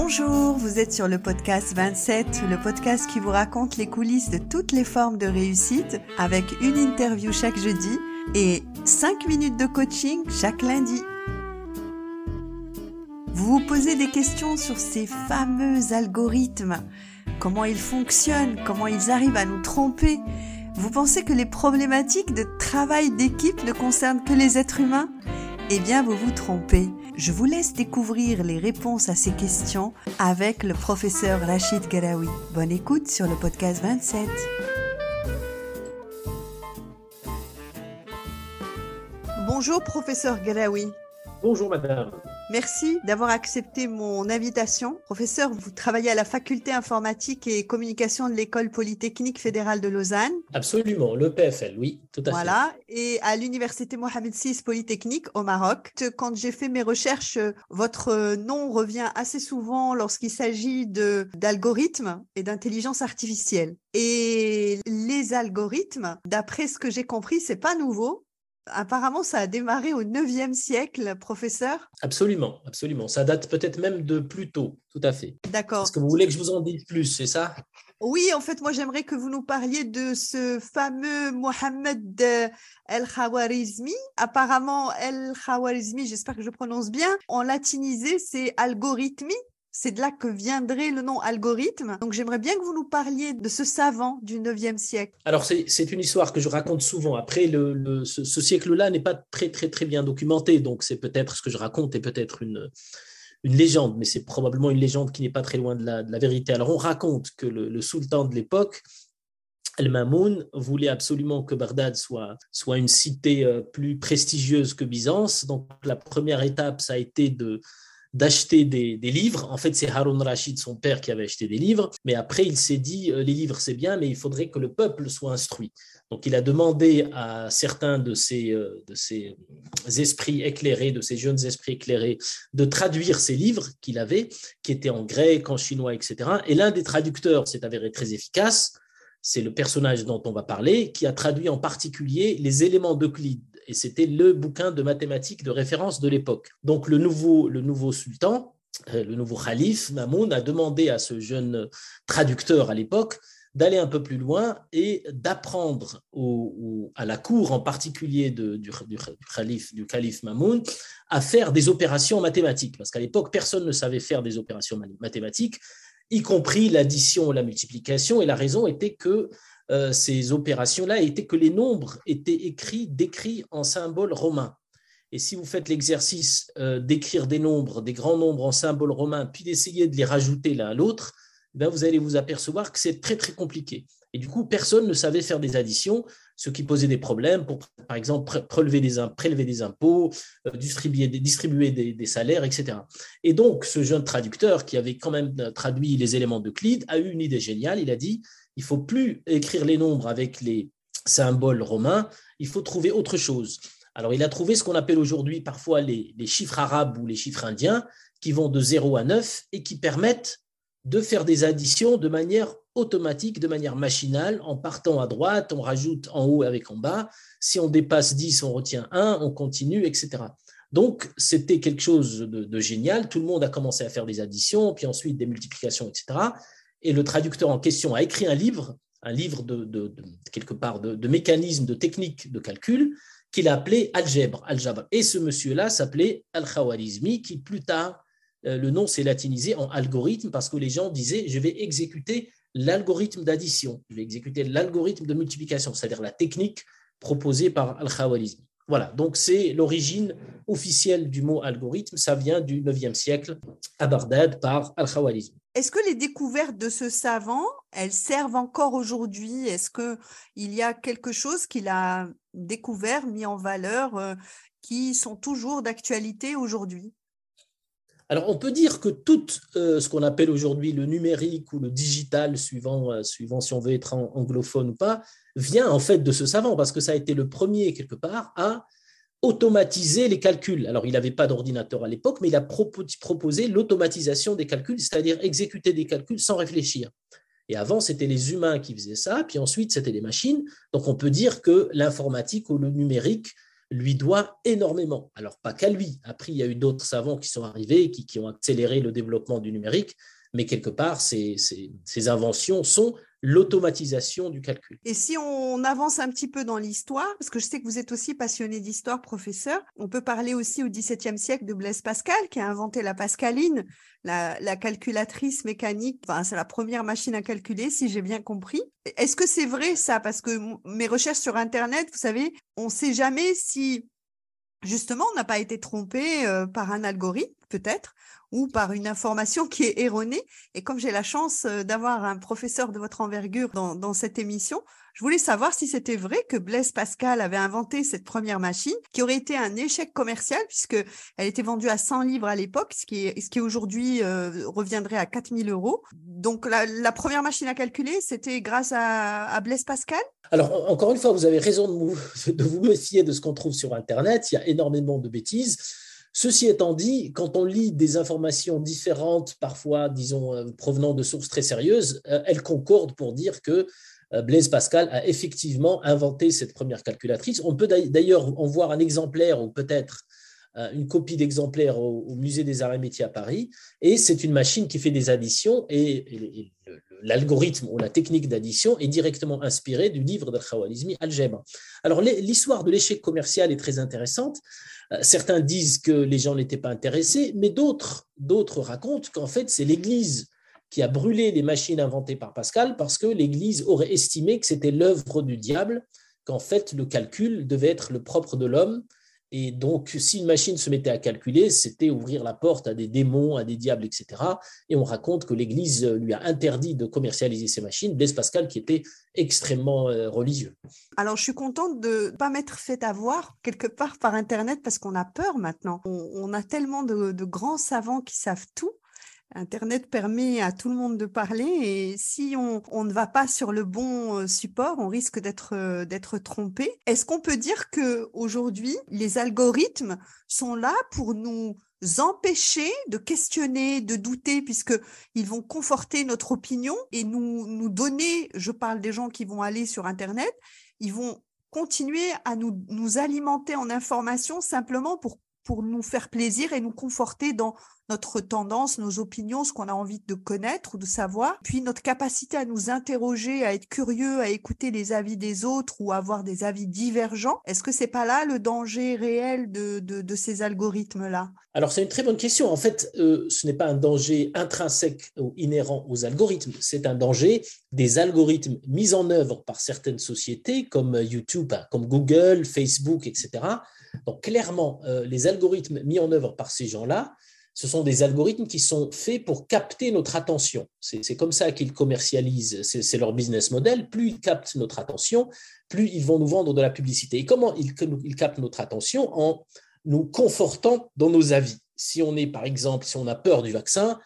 Bonjour, vous êtes sur le podcast 27, le podcast qui vous raconte les coulisses de toutes les formes de réussite avec une interview chaque jeudi et 5 minutes de coaching chaque lundi. Vous vous posez des questions sur ces fameux algorithmes, comment ils fonctionnent, comment ils arrivent à nous tromper. Vous pensez que les problématiques de travail d'équipe ne concernent que les êtres humains? Eh bien, vous vous trompez. Je vous laisse découvrir les réponses à ces questions avec le professeur Rachid Garawi. Bonne écoute sur le podcast 27. Bonjour professeur Garawi. Bonjour madame. Merci d'avoir accepté mon invitation. Professeur, vous travaillez à la faculté informatique et communication de l'école polytechnique fédérale de Lausanne. Absolument, le PFL, oui, tout à fait. Voilà, et à l'université Mohamed VI Polytechnique au Maroc. Quand j'ai fait mes recherches, votre nom revient assez souvent lorsqu'il s'agit d'algorithmes et d'intelligence artificielle. Et les algorithmes, d'après ce que j'ai compris, c'est pas nouveau. Apparemment, ça a démarré au 9e siècle, professeur Absolument, absolument. Ça date peut-être même de plus tôt, tout à fait. D'accord. Est-ce que vous voulez que je vous en dise plus, c'est ça? Oui, en fait, moi, j'aimerais que vous nous parliez de ce fameux Mohamed El-Khawarizmi. Apparemment, El-Khawarizmi, j'espère que je prononce bien, en latinisé, c'est algorithmie. C'est de là que viendrait le nom algorithme. Donc j'aimerais bien que vous nous parliez de ce savant du 9e siècle. Alors c'est une histoire que je raconte souvent. Après, le, ce, siècle-là n'est pas très très très bien documenté, donc c'est peut-être ce que je raconte est peut-être une, légende, mais c'est probablement une légende qui n'est pas très loin de la, vérité. Alors on raconte que le, sultan de l'époque, Al-Mamoun voulait absolument que Bagdad soit, soit une cité euh, plus prestigieuse que Byzance. Donc la première étape, ça a été de d'acheter des, livres. En fait, c'est Harun Rashid, son père, qui avait acheté des livres. Mais après, il s'est dit, euh, les livres, c'est bien, mais il faudrait que le peuple soit instruit. Donc, il a demandé à certains de ces, euh, de ces esprits éclairés, de ces jeunes esprits éclairés, de traduire ces livres qu'il avait, qui étaient en grec, en chinois, etc. Et l'un des traducteurs s'est avéré très efficace. C'est le personnage dont on va parler, qui a traduit en particulier les éléments d'Euclide et c'était le bouquin de mathématiques de référence de l'époque. Donc le nouveau, le nouveau sultan, euh, le nouveau calife, Mamoun, a demandé à ce jeune traducteur à l'époque d'aller un peu plus loin et d'apprendre à la cour, en particulier du, du, calife, du calife Mamoun, à faire des opérations mathématiques. Parce qu'à l'époque, personne ne savait faire des opérations mathématiques, y compris l'addition, la multiplication. Et la raison était que euh, ces opérations-là étaient que les nombres étaient écrits, décrits en symboles romains. Et si vous faites l'exercice euh, d'écrire des nombres, des grands nombres en symboles romains, puis d'essayer de les rajouter l'un à l'autre, eh vous allez vous apercevoir que c'est très très compliqué. Et du coup, personne ne savait faire des additions, ce qui posait des problèmes pour, par exemple, prélever des, impôts, euh, distribuer, distribuer des, des, salaires, etc. Et donc, ce jeune traducteur qui avait quand même traduit les éléments d'Euclide a eu une idée géniale. Il a dit il faut plus écrire les nombres avec les symboles romains, il faut trouver autre chose. Alors il a trouvé ce qu'on appelle aujourd'hui parfois les, chiffres arabes ou les chiffres indiens, qui vont de 0 à 9 et qui permettent de faire des additions de manière automatique, de manière machinale, en partant à droite, on rajoute en haut avec en bas, si on dépasse 10, on retient 1, on continue, etc. Donc, c'était quelque chose de, de, génial. Tout le monde a commencé à faire des additions, puis ensuite des multiplications, etc et le traducteur en question a écrit un livre, un livre de, quelque part de, mécanismes, de techniques de calcul, qu'il a appelé algèbre, algèbre. Et ce monsieur-là s'appelait Al-Khawarizmi, qui plus tard, euh, le nom s'est latinisé en algorithme parce que les gens disaient je vais exécuter l'algorithme d'addition, je vais exécuter l'algorithme de multiplication, c'est-à-dire la technique proposée par Al-Khawarizmi. Voilà, donc c'est l'origine officielle du mot algorithme, ça vient du 9e siècle à Bagdad par Al-Khawarizmi. Est-ce que les découvertes de ce savant, elles servent encore aujourd'hui? Est-ce qu'il y a quelque chose qu'il a découvert, mis en valeur, euh, qui sont toujours d'actualité aujourd'hui? Alors, on peut dire que tout euh, ce qu'on appelle aujourd'hui le numérique ou le digital, suivant, euh, suivant si on veut être anglophone ou pas, vient en fait de ce savant, parce que ça a été le premier, quelque part, à automatiser les calculs. Alors, il n'avait pas d'ordinateur à l'époque, mais il a proposé l'automatisation des calculs, c'est-à-dire exécuter des calculs sans réfléchir. Et avant, c'était les humains qui faisaient ça, puis ensuite, c'était les machines. Donc, on peut dire que l'informatique ou le numérique lui doit énormément. Alors, pas qu'à lui. Après, il y a eu d'autres savants qui sont arrivés, qui, qui, ont accéléré le développement du numérique, mais quelque part, ces, inventions sont l'automatisation du calcul. Et si on avance un petit peu dans l'histoire, parce que je sais que vous êtes aussi passionné d'histoire, professeur, on peut parler aussi au XVIIe siècle de Blaise Pascal, qui a inventé la pascaline, la, calculatrice mécanique. Enfin, c'est la première machine à calculer, si j'ai bien compris. Est-ce que c'est vrai ça? Parce que mes recherches sur Internet, vous savez, on ne sait jamais si justement on n'a pas été trompé euh, par un algorithme, peut-être, ou par une information qui est erronée. Et comme j'ai la chance euh, d'avoir un professeur de votre envergure dans, cette émission, je voulais savoir si c'était vrai que Blaise Pascal avait inventé cette première machine, qui aurait été un échec commercial, puisque elle était vendue à 100 livres à l'époque, ce qui, ce qui aujourd'hui euh, reviendrait à 4000 euros. Donc la, première machine à calculer, c'était grâce à, Blaise Pascal? Alors, encore une fois, vous avez raison de de vous méfier de ce qu'on trouve sur Internet. Il y a énormément de bêtises. Ceci étant dit, quand on lit des informations différentes, parfois, disons, euh, provenant de sources très sérieuses, euh, elles concordent pour dire que euh, Blaise Pascal a effectivement inventé cette première calculatrice. On peut d'ailleurs en voir un exemplaire ou peut-être une copie d'exemplaire au, Musée des Arts et Métiers à Paris. Et c'est une machine qui fait des additions et, l'algorithme ou la technique d'addition est directement inspiré du livre de Khawalizmi, Algèbre. Alors l'histoire de l'échec commercial est très intéressante certains disent que les gens n'étaient pas intéressés, mais d'autres, d'autres racontent qu'en fait, c'est l'Église qui a brûlé les machines inventées par Pascal parce que l'Église aurait estimé que c'était l'œuvre du diable, qu'en fait, le calcul devait être le propre de l'homme et donc, si une machine se mettait à calculer, c'était ouvrir la porte à des démons, à des diables, etc. Et on raconte que l'Église lui a interdit de commercialiser ces machines, Blaise Pascal qui était extrêmement euh, religieux. Alors, je suis contente de ne pas m'être fait avoir quelque part par Internet parce qu'on a peur maintenant. On, a tellement de, de grands savants qui savent tout Internet permet à tout le monde de parler et si on, ne va pas sur le bon euh, support, on risque d'être euh, d'être trompé. Est-ce qu'on peut dire que aujourd'hui les algorithmes sont là pour nous empêcher de questionner, de douter, puisque ils vont conforter notre opinion et nous nous donner, je parle des gens qui vont aller sur Internet, ils vont continuer à nous, nous alimenter en informations simplement pour pour nous faire plaisir et nous conforter dans notre tendance, nos opinions, ce qu'on a envie de connaître ou de savoir, puis notre capacité à nous interroger, à être curieux, à écouter les avis des autres ou à avoir des avis divergents. Est-ce que c'est pas là le danger réel de, de, ces algorithmes-là? Alors c'est une très bonne question. En fait, euh, ce n'est pas un danger intrinsèque ou inhérent aux algorithmes, c'est un danger des algorithmes mis en œuvre par certaines sociétés comme YouTube, comme Google, Facebook, etc donc clairement, euh, les algorithmes mis en œuvre par ces gens-là, ce sont des algorithmes qui sont faits pour capter notre attention. C'est comme ça qu'ils commercialisent, c'est leur business model. Plus ils captent notre attention, plus ils vont nous vendre de la publicité. Et comment ils, captent notre attention En nous confortant dans nos avis. Si on est, par exemple, si on a peur du vaccin,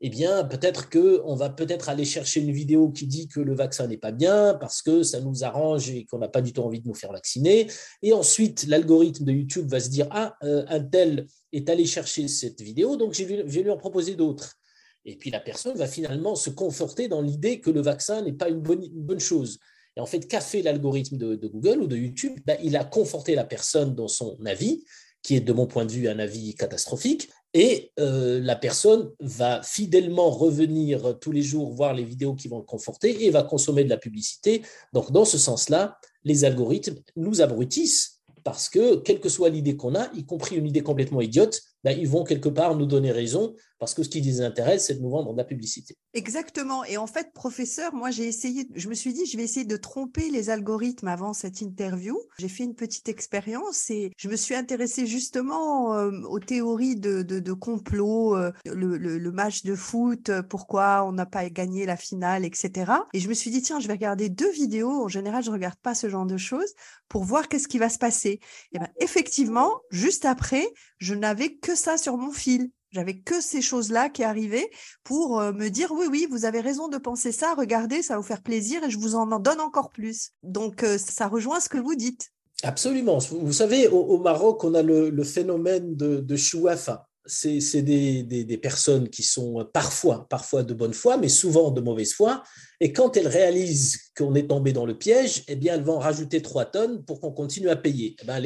eh bien, peut-être qu'on va peut-être aller chercher une vidéo qui dit que le vaccin n'est pas bien parce que ça nous arrange et qu'on n'a pas du tout envie de nous faire vacciner. Et ensuite, l'algorithme de YouTube va se dire, ah, euh, un tel est allé chercher cette vidéo, donc je vais lui en proposer d'autres. Et puis la personne va finalement se conforter dans l'idée que le vaccin n'est pas une bonne, chose. Et en fait, qu'a fait l'algorithme de, Google ou de YouTube? Ben, Il a conforté la personne dans son avis, qui est de mon point de vue un avis catastrophique, et euh, la personne va fidèlement revenir tous les jours voir les vidéos qui vont le conforter et va consommer de la publicité. Donc, dans ce sens-là, les algorithmes nous abrutissent parce que, quelle que soit l'idée qu'on a, y compris une idée complètement idiote, ben, ils vont quelque part nous donner raison parce que ce qui les intéresse, c'est de nous vendre de la publicité. Exactement. Et en fait, professeur, moi, j'ai essayé, je me suis dit, je vais essayer de tromper les algorithmes avant cette interview. J'ai fait une petite expérience et je me suis intéressée justement euh, aux théories de, de, complot, euh, le, match de foot, euh, pourquoi on n'a pas gagné la finale, etc. Et je me suis dit, tiens, je vais regarder deux vidéos. En général, je regarde pas ce genre de choses pour voir qu'est-ce qui va se passer. Et ben, effectivement, juste après, je n'avais que ça sur mon fil. J'avais que ces choses-là qui arrivaient pour euh, me dire oui, oui, vous avez raison de penser ça, regardez, ça va vous faire plaisir et je vous en donne encore plus. Donc, euh, ça rejoint ce que vous dites. Absolument. Vous savez, au, Maroc, on a le, phénomène de, chouafa. c'est des, personnes qui sont parfois, parfois de bonne foi, mais souvent de mauvaise foi. Et quand elles réalisent qu'on est tombé dans le piège, eh bien, elles vont rajouter trois tonnes pour qu'on continue à payer. Eh ben,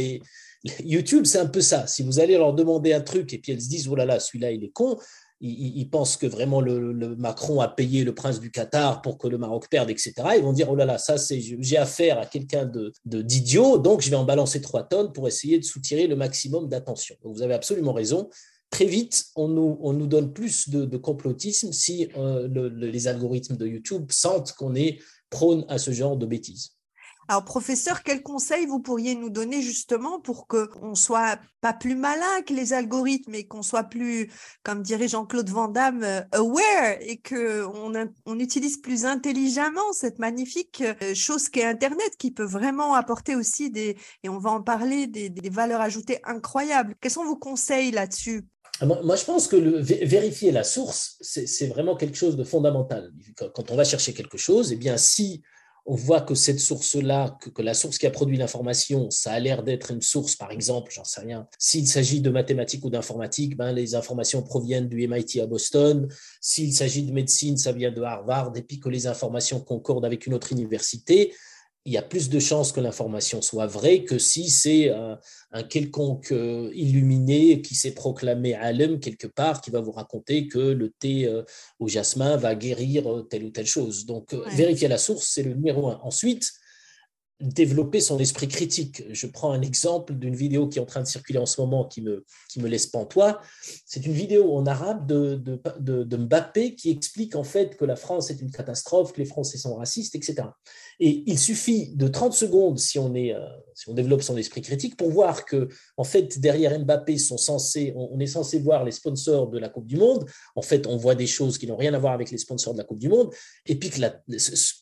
YouTube, c'est un peu ça. Si vous allez leur demander un truc et puis elles se disent, oh là là, celui-là, il est con, ils, pensent que vraiment le, Macron a payé le prince du Qatar pour que le Maroc perde, etc. Ils vont dire, oh là là, ça, c'est, j'ai affaire à quelqu'un de, d'idiot, donc je vais en balancer trois tonnes pour essayer de soutirer le maximum d'attention. Vous avez absolument raison très vite, on nous, on nous donne plus de, complotisme si euh, les algorithmes de YouTube sentent qu'on est prône à ce genre de bêtises. Alors, professeur, quels conseils vous pourriez nous donner justement pour qu'on soit pas plus malin que les algorithmes et qu'on soit plus, comme dirait Jean-Claude Van Damme, euh, aware et qu'on on utilise plus intelligemment cette magnifique euh, chose qu'est Internet qui peut vraiment apporter aussi des, et on va en parler, des, valeurs ajoutées incroyables. Quels sont vos conseils là-dessus? Ah, moi, je pense que vérifier la source, c'est vraiment quelque chose de fondamental. Quand on va chercher quelque chose, eh bien, si on voit que cette source-là, que, la source qui a produit l'information, ça a l'air d'être une source, par exemple, j'en sais rien, s'il s'agit de mathématiques ou d'informatique, ben, les informations proviennent du MIT à Boston. S'il s'agit de médecine, ça vient de Harvard. Et puis que les informations concordent avec une autre université, il y a plus de chances que l'information soit vraie que si c'est un, quelconque euh, illuminé qui s'est proclamé alem quelque part, qui va vous raconter que le thé euh, au jasmin va guérir euh, telle ou telle chose. Donc, vérifier la source, c'est le numéro un. Ensuite, développer son esprit critique. Je prends un exemple d'une vidéo qui est en train de circuler en ce moment qui me, qui me laisse pantois. C'est une vidéo en arabe de, de, de, Mbappé qui explique en fait que la France est une catastrophe, que les Français sont racistes, etc. Et il suffit de 30 secondes, si on, est, euh, si on développe son esprit critique, pour voir que en fait, derrière Mbappé, sont censés, on est censé voir les sponsors de la Coupe du Monde. En fait, on voit des choses qui n'ont rien à voir avec les sponsors de la Coupe du Monde. Et puis, que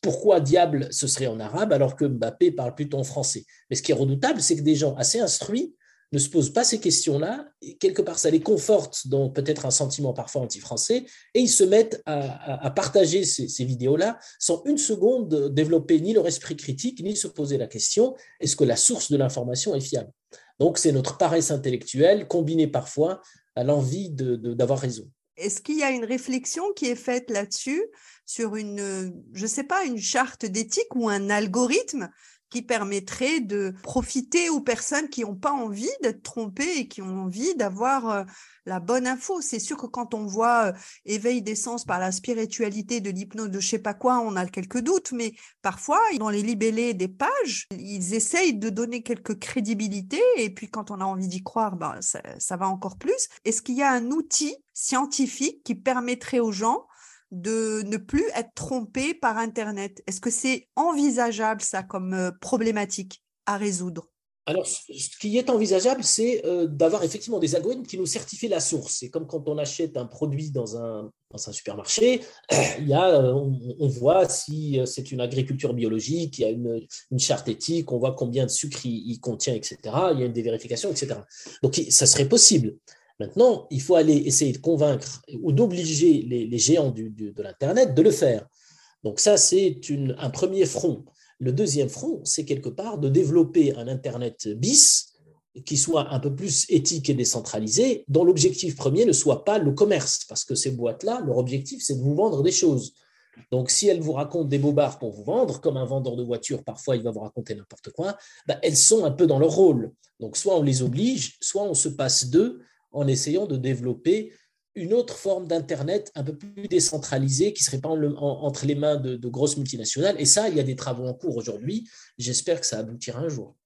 pourquoi diable ce serait en arabe alors que Mbappé parle plutôt en français? Mais ce qui est redoutable, c'est que des gens assez instruits ne se posent pas ces questions-là, quelque part ça les conforte dans peut-être un sentiment parfois anti-français, et ils se mettent à, partager ces, vidéos-là sans une seconde développer ni leur esprit critique, ni se poser la question, est-ce que la source de l'information est fiable? Donc c'est notre paresse intellectuelle combinée parfois à l'envie d'avoir raison. Est-ce qu'il y a une réflexion qui est faite là-dessus sur une, je sais pas, une charte d'éthique ou un algorithme qui permettrait de profiter aux personnes qui n'ont pas envie d'être trompées et qui ont envie d'avoir euh, la bonne info. C'est sûr que quand on voit euh, éveil des sens par la spiritualité de l'hypnose de je sais pas quoi, on a quelques doutes, mais parfois, dans les libellés des pages, ils essayent de donner quelques crédibilités et puis quand on a envie d'y croire, ben, ça va encore plus. Est-ce qu'il y a un outil scientifique qui permettrait aux gens de ne plus être trompé par Internet. Est-ce que c'est envisageable, ça, comme euh, problématique à résoudre? Alors, ce qui est envisageable, c'est euh, d'avoir effectivement des algorithmes qui nous certifient la source. C'est comme quand on achète un produit dans un, supermarché, il y a, euh, on, voit si c'est une agriculture biologique, il y a une, charte éthique, on voit combien de sucre il, contient, etc. Il y a des vérifications, etc. Donc, ça serait possible. Maintenant, il faut aller essayer de convaincre ou d'obliger les, géants de l'Internet de le faire. Donc ça, c'est un premier front. Le deuxième front, c'est quelque part de développer un Internet bis qui soit un peu plus éthique et décentralisé, dont l'objectif premier ne soit pas le commerce, parce que ces boîtes-là, leur objectif, c'est de vous vendre des choses. Donc, si elles vous racontent des bobards pour vous vendre, comme un vendeur de voitures, parfois il va vous raconter n'importe quoi, bah, elles sont un peu dans leur rôle. Donc, soit on les oblige, soit on se passe d'eux en essayant de développer une autre forme d'Internet un peu plus décentralisée qui ne serait pas entre les mains de, grosses multinationales. Et ça, il y a des travaux en cours aujourd'hui. J'espère que ça aboutira un jour.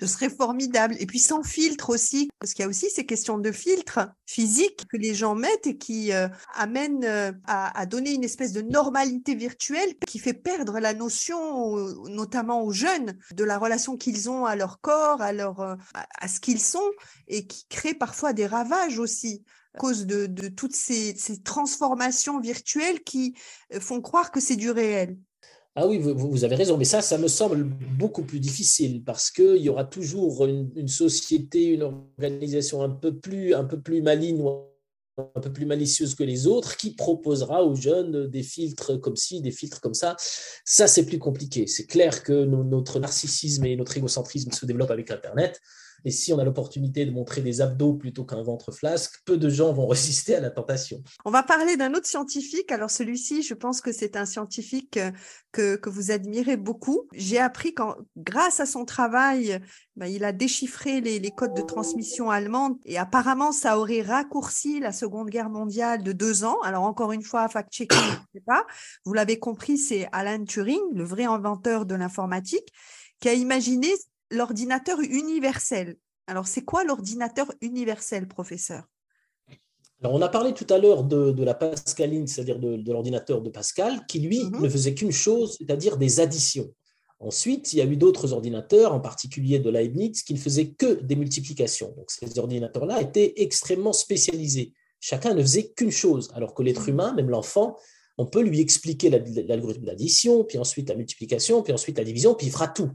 Ce serait formidable. Et puis sans filtre aussi, parce qu'il y a aussi ces questions de filtre physique que les gens mettent et qui euh, amènent euh, à, donner une espèce de normalité virtuelle qui fait perdre la notion, notamment aux jeunes, de la relation qu'ils ont à leur corps, à, leur, euh, à ce qu'ils sont, et qui crée parfois des ravages aussi à cause de, toutes ces transformations virtuelles qui font croire que c'est du réel. Ah oui, vous, avez raison, mais ça, ça me semble beaucoup plus difficile parce qu'il y aura toujours une, société, une organisation un peu plus, un peu plus maligne un peu plus malicieuse que les autres, qui proposera aux jeunes des filtres comme ci, des filtres comme ça. Ça, c'est plus compliqué. C'est clair que notre narcissisme et notre égocentrisme se développent avec Internet. Et si on a l'opportunité de montrer des abdos plutôt qu'un ventre flasque, peu de gens vont résister à la tentation. On va parler d'un autre scientifique. Alors celui-ci, je pense que c'est un scientifique euh, que, que vous admirez beaucoup. J'ai appris quand, grâce à son travail, ben, il a déchiffré les, codes de transmission allemandes et apparemment ça aurait raccourci la Seconde Guerre mondiale de deux ans. Alors encore une fois, fact-checking, je ne sais pas. Vous l'avez compris, c'est Alan Turing, le vrai inventeur de l'informatique, qui a imaginé l'ordinateur universel. Alors c'est quoi l'ordinateur universel, professeur? Alors, on a parlé tout à l'heure de, la Pascaline, c'est-à-dire de, l'ordinateur de Pascal, qui lui mm-hmm. ne faisait qu'une chose, c'est-à-dire des additions. Ensuite, il y a eu d'autres ordinateurs, en particulier de Leibniz, qui ne faisaient que des multiplications. Donc ces ordinateurs-là étaient extrêmement spécialisés. Chacun ne faisait qu'une chose, alors que l'être humain, même l'enfant, on peut lui expliquer l'algorithme d'addition, puis ensuite la multiplication, puis ensuite la division, puis il fera tout.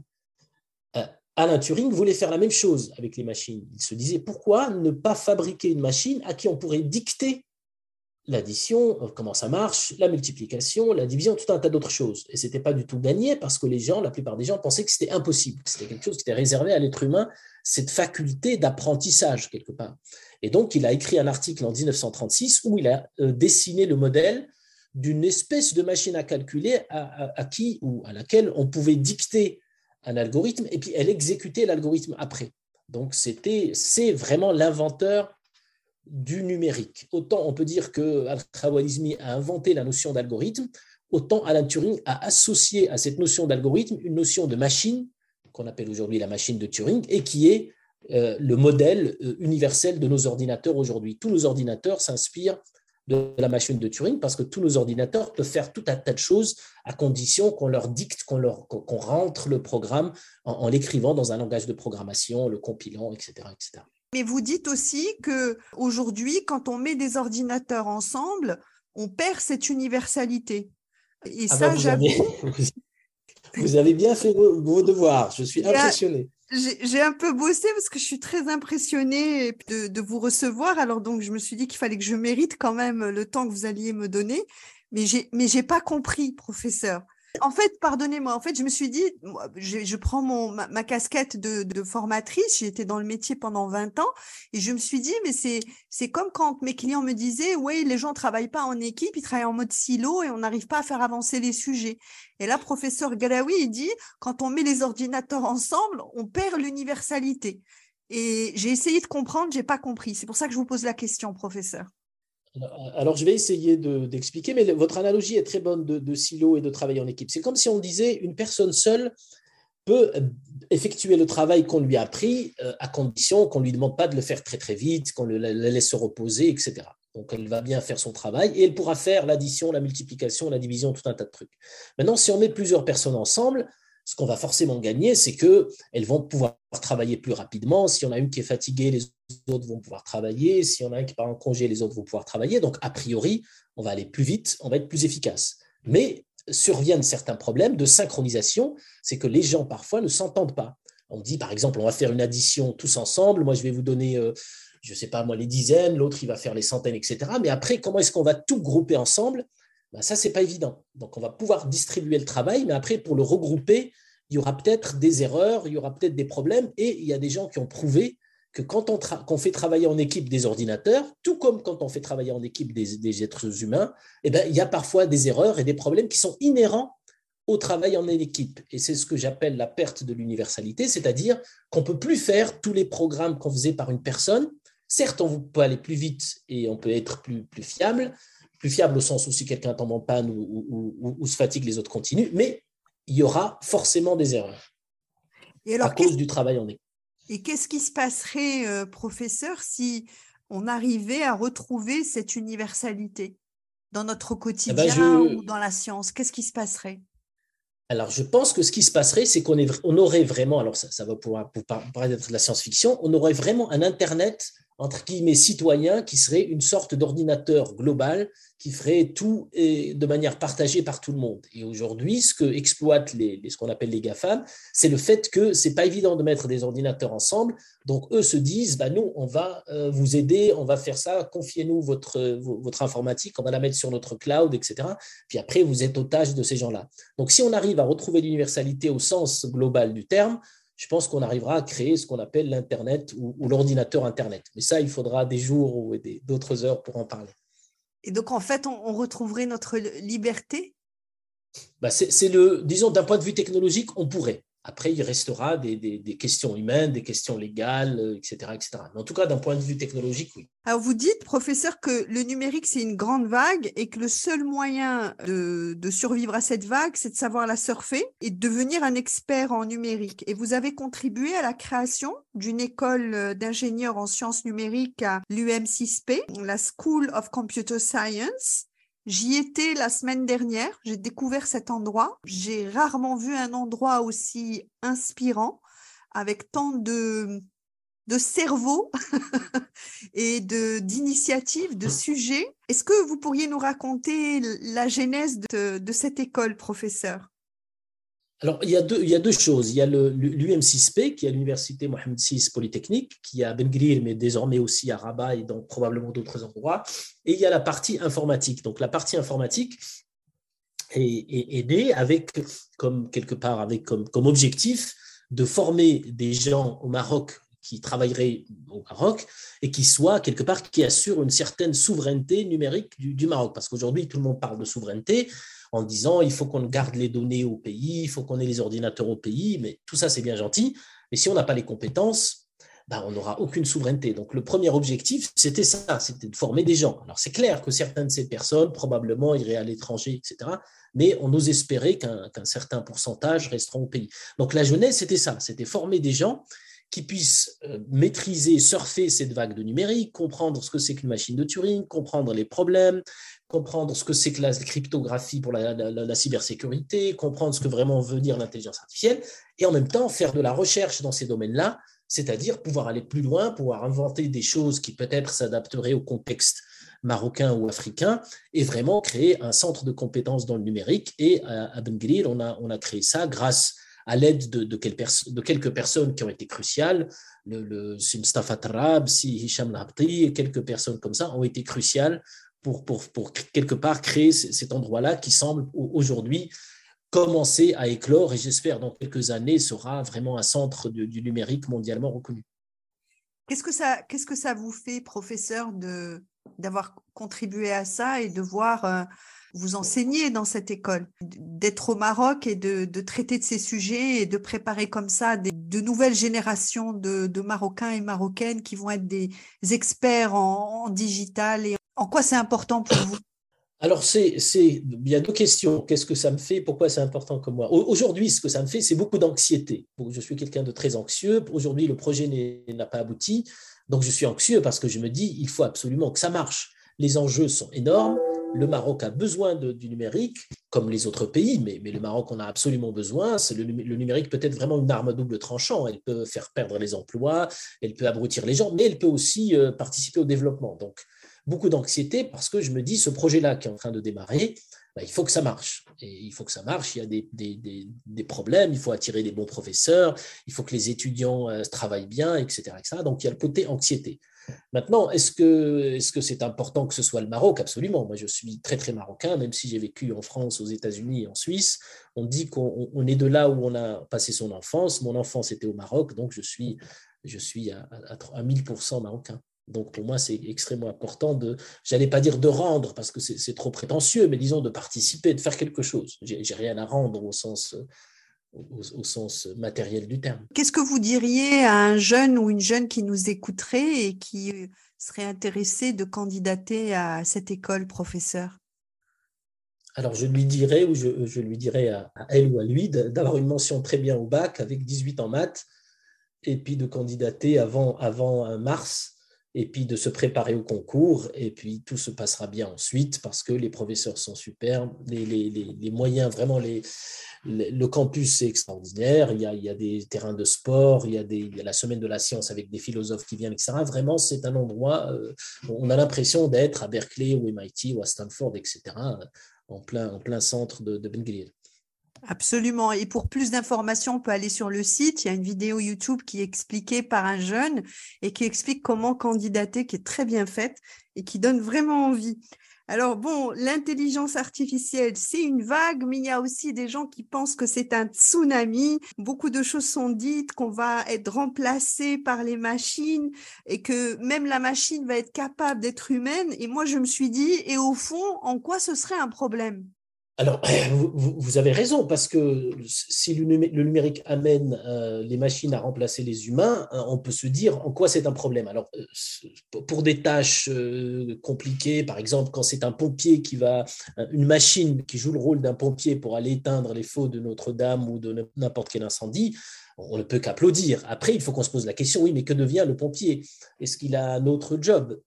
Alain Turing voulait faire la même chose avec les machines. Il se disait pourquoi ne pas fabriquer une machine à qui on pourrait dicter l'addition, euh, comment ça marche, la multiplication, la division, tout un tas d'autres choses. Et ce n'était pas du tout gagné parce que les gens, la plupart des gens, pensaient que c'était impossible, c'était quelque chose qui était réservé à l'être humain, cette faculté d'apprentissage quelque part. Et donc, il a écrit un article en 1936 où il a euh, dessiné le modèle d'une espèce de machine à calculer à, qui ou à laquelle on pouvait dicter un algorithme et puis elle exécutait l'algorithme après. Donc, c'était, c'est vraiment l'inventeur du numérique. Autant on peut dire que Al-Khwarizmi a inventé la notion d'algorithme, autant Alan Turing a associé à cette notion d'algorithme une notion de machine, qu'on appelle aujourd'hui la machine de Turing, et qui est euh, le modèle euh, universel de nos ordinateurs aujourd'hui. Tous nos ordinateurs s'inspirent de la machine de Turing parce que tous nos ordinateurs peuvent faire tout un tas de choses à condition qu'on leur dicte, qu'on leur qu'on rentre le programme en, en l'écrivant dans un langage de programmation, le compilant, etc., etc. Mais vous dites aussi que aujourd'hui, quand on met des ordinateurs ensemble, on perd cette universalité. Et ah ça, bah, vous, avez, vous, avez, bien fait vos, devoirs. Je suis impressionné. J'ai un peu bossé parce que je suis très impressionnée de, vous recevoir. Alors donc, je me suis dit qu'il fallait que je mérite quand même le temps que vous alliez me donner. Mais j'ai, mais j'ai pas compris, professeur. En fait, pardonnez-moi, en fait, je me suis dit, je, prends mon, ma, casquette de, formatrice, j'ai été dans le métier pendant 20 ans, et je me suis dit, mais c'est, c'est comme quand mes clients me disaient, oui, les gens travaillent pas en équipe, ils travaillent en mode silo et on n'arrive pas à faire avancer les sujets. Et là, professeur Galawi, il dit, quand on met les ordinateurs ensemble, on perd l'universalité. Et j'ai essayé de comprendre, j'ai pas compris. C'est pour ça que je vous pose la question, professeur. Alors, je vais essayer d'expliquer, mais votre analogie est très bonne de, silo et de travail en équipe. C'est comme si on disait une personne seule peut effectuer le travail qu'on lui a appris euh, à condition qu'on ne lui demande pas de le faire très très vite, qu'on la laisse se reposer, etc. Donc elle va bien faire son travail et elle pourra faire l'addition, la multiplication, la division, tout un tas de trucs. Maintenant, si on met plusieurs personnes ensemble, ce qu'on va forcément gagner, c'est qu'elles vont pouvoir travailler plus rapidement. Si on a une qui est fatiguée, les autres vont pouvoir travailler. Si on a un qui part en congé, les autres vont pouvoir travailler. Donc, a priori, on va aller plus vite, on va être plus efficace. Mais surviennent certains problèmes de synchronisation, c'est que les gens parfois ne s'entendent pas. On dit par exemple, on va faire une addition tous ensemble, moi je vais vous donner, euh, je ne sais pas moi, les dizaines, l'autre il va faire les centaines, etc. Mais après, comment est-ce qu'on va tout grouper ensemble ben, ça, c'est pas évident. Donc, on va pouvoir distribuer le travail, mais après, pour le regrouper, il y aura peut-être des erreurs, il y aura peut-être des problèmes, et il y a des gens qui ont prouvé que quand on, fait travailler en équipe des ordinateurs, tout comme quand on fait travailler en équipe des, êtres humains, eh ben, il y a parfois des erreurs et des problèmes qui sont inhérents au travail en équipe. Et c'est ce que j'appelle la perte de l'universalité, c'est-à-dire qu'on ne peut plus faire tous les programmes qu'on faisait par une personne. Certes, on peut aller plus vite et on peut être plus, plus fiable, plus fiable au sens où si quelqu'un tombe en panne ou, se fatigue, les autres continuent, mais il y aura forcément des erreurs. Et alors, à cause du travail en équipe. Et qu'est-ce qui se passerait, euh, professeur, si on arrivait à retrouver cette universalité dans notre eh ben, quotidien ou dans la science? Qu'est-ce qui se passerait? Alors, je pense que ce qui se passerait, c'est qu'on on aurait vraiment, alors ça, ça va pouvoir, pour parler de la science-fiction, on aurait vraiment un Internet entre guillemets citoyen qui serait une sorte d'ordinateur global qui ferait tout et de manière partagée par tout le monde. Et aujourd'hui, ce que exploitent les, ce qu'on appelle les GAFAM, c'est le fait que c'est pas évident de mettre des ordinateurs ensemble. Donc eux se disent, bah nous, on va euh, vous aider, on va faire ça, confiez-nous votre votre informatique, on va la mettre sur notre cloud, etc. Puis après, vous êtes otage de ces gens-là. Donc si on arrive à retrouver l'universalité au sens global du terme, je pense qu'on arrivera à créer ce qu'on appelle l'Internet ou, l'ordinateur Internet. Mais ça, il faudra des jours ou d'autres heures pour en parler. Et donc, en fait, on, retrouverait notre liberté? Bah C'est le, disons, d'un point de vue technologique, on pourrait. Après, il restera des, questions humaines, des questions légales, etc., euh, etc. Mais en tout cas, d'un point de vue technologique, oui. Alors, vous dites, professeur, que le numérique, c'est une grande vague et que le seul moyen de, survivre à cette vague, c'est de savoir la surfer et de devenir un expert en numérique. Et vous avez contribué à la création d'une école d'ingénieurs en sciences numériques à l'UM6P, la School of Computer Science. J'y étais la semaine dernière, j'ai découvert cet endroit. J'ai rarement vu un endroit aussi inspirant, avec tant de, de cerveau et de d'initiatives, de sujets. Est-ce que vous pourriez nous raconter la genèse de, de cette école, professeur? Alors, il y, a deux, choses. Il y a l'UM6P, qui est l'Université Mohamed VI Polytechnique, qui est à Ben mais désormais aussi à Rabat et probablement d'autres endroits. Et il y a la partie informatique. Donc, la partie informatique est, née avec, comme quelque part, avec comme, comme objectif de former des gens au Maroc qui travailleraient au Maroc et qui soient quelque part qui assurent une certaine souveraineté numérique du, du Maroc. Parce qu'aujourd'hui, tout le monde parle de souveraineté, en disant il faut qu'on garde les données au pays, il faut qu'on ait les ordinateurs au pays, mais tout ça c'est bien gentil, mais si on n'a pas les compétences, ben, on n'aura aucune souveraineté. Donc le premier objectif, c'était ça, c'était de former des gens. Alors c'est clair que certaines de ces personnes probablement iraient à l'étranger, etc. Mais on ose espérer qu'un certain pourcentage resteront au pays. Donc la jeunesse, c'était ça, c'était former des gens qui puissent euh, maîtriser, surfer cette vague de numérique, comprendre ce que c'est qu'une machine de Turing, comprendre les problèmes, comprendre ce que c'est que la cryptographie pour la, cybersécurité, comprendre ce que vraiment veut dire l'intelligence artificielle, et en même temps faire de la recherche dans ces domaines-là, c'est-à-dire pouvoir aller plus loin, pouvoir inventer des choses qui peut-être s'adapteraient au contexte marocain ou africain, et vraiment créer un centre de compétences dans le numérique. Et à, Ben on a, on a créé ça grâce à l'aide de, de, quelques personnes qui ont été cruciales. Le, le Rab, si Hicham Labti, quelques personnes comme ça ont été cruciales pour, pour, pour quelque part créer cet endroit-là qui semble aujourd'hui commencer à éclore et j'espère dans quelques années sera vraiment un centre du numérique mondialement reconnu. Qu'est-ce que ça, qu'est-ce que ça vous fait, professeur, de, d'avoir contribué à ça et de voir euh, vous enseigner dans cette école, d'être au Maroc et de, de, traiter de ces sujets et de préparer comme ça des, de nouvelles générations de, Marocains et Marocaines qui vont être des experts en, digital en quoi c'est important pour vous? Alors, c'est, il y a deux questions. Qu'est-ce que ça me fait? Pourquoi c'est important comme moi? Aujourd'hui, ce que ça me fait, c'est beaucoup d'anxiété. Je suis quelqu'un de très anxieux. Aujourd'hui, le projet n'a pas abouti. Donc, je suis anxieux parce que je me dis, il faut absolument que ça marche. Les enjeux sont énormes. Le Maroc a besoin du numérique, comme les autres pays, mais, mais, le Maroc en a absolument besoin. Le, le, numérique peut être vraiment une arme à double tranchant. Elle peut faire perdre les emplois, elle peut abrutir les gens, mais elle peut aussi euh, participer au développement. Donc, beaucoup d'anxiété parce que je me dis, ce projet-là qui est en train de démarrer, bah, il faut que ça marche. Et il faut que ça marche, il y a des, des, des, problèmes, il faut attirer des bons professeurs, il faut que les étudiants euh, travaillent bien, etc.. Donc il y a le côté anxiété. Maintenant, est-ce que est-ce que c'est important que ce soit le Maroc? Absolument. Moi, je suis très très marocain, même si j'ai vécu en France, aux États-Unis et en Suisse. On dit qu'on est de là où on a passé son enfance. Mon enfance était au Maroc, donc je suis je suis à, à, à 1000% marocain. Donc pour moi, c'est extrêmement important de, j'allais pas dire de rendre parce que c'est trop prétentieux, mais disons de participer, de faire quelque chose. J'ai rien à rendre au sens, au, sens matériel du terme. Qu'est-ce que vous diriez à un jeune ou une jeune qui nous écouterait et qui serait intéressé de candidater à cette école, professeur? Alors, je lui dirais, ou je, lui dirais à, à, elle ou à lui, d'avoir une mention très bien au bac avec 18 en maths, et puis de candidater avant, avant mars et puis de se préparer au concours, et puis tout se passera bien ensuite parce que les professeurs sont superbes, les, les, les, moyens, vraiment, les, le campus est extraordinaire, il y, a, il y, a, des terrains de sport, il y, a des, il y, a la semaine de la science avec des philosophes qui viennent, etc. Vraiment, c'est un endroit, euh, on a l'impression d'être à Berkeley ou MIT ou à Stanford, etc., en plein, en plein centre de, de Ben Absolument. Et pour plus d'informations, on peut aller sur le site. Il y a une vidéo YouTube qui est expliquée par un jeune et qui explique comment candidater, qui est très bien faite et qui donne vraiment envie. Alors bon, l'intelligence artificielle, c'est une vague, mais il y a aussi des gens qui pensent que c'est un tsunami. Beaucoup de choses sont dites, qu'on va être remplacé par les machines et que même la machine va être capable d'être humaine. Et moi, je me suis dit, et au fond, en quoi ce serait un problème? Alors, vous, avez raison, parce que si le numérique amène euh, les machines à remplacer les humains, hein, on peut se dire en quoi c'est un problème. Alors, euh, pour des tâches euh, compliquées, par exemple, quand c'est un pompier qui va, une machine qui joue le rôle d'un pompier pour aller éteindre les feux de Notre-Dame ou de n'importe quel incendie, on ne peut qu'applaudir. Après, il faut qu'on se pose la question, oui, mais que devient le pompier? Est-ce qu'il a un autre job?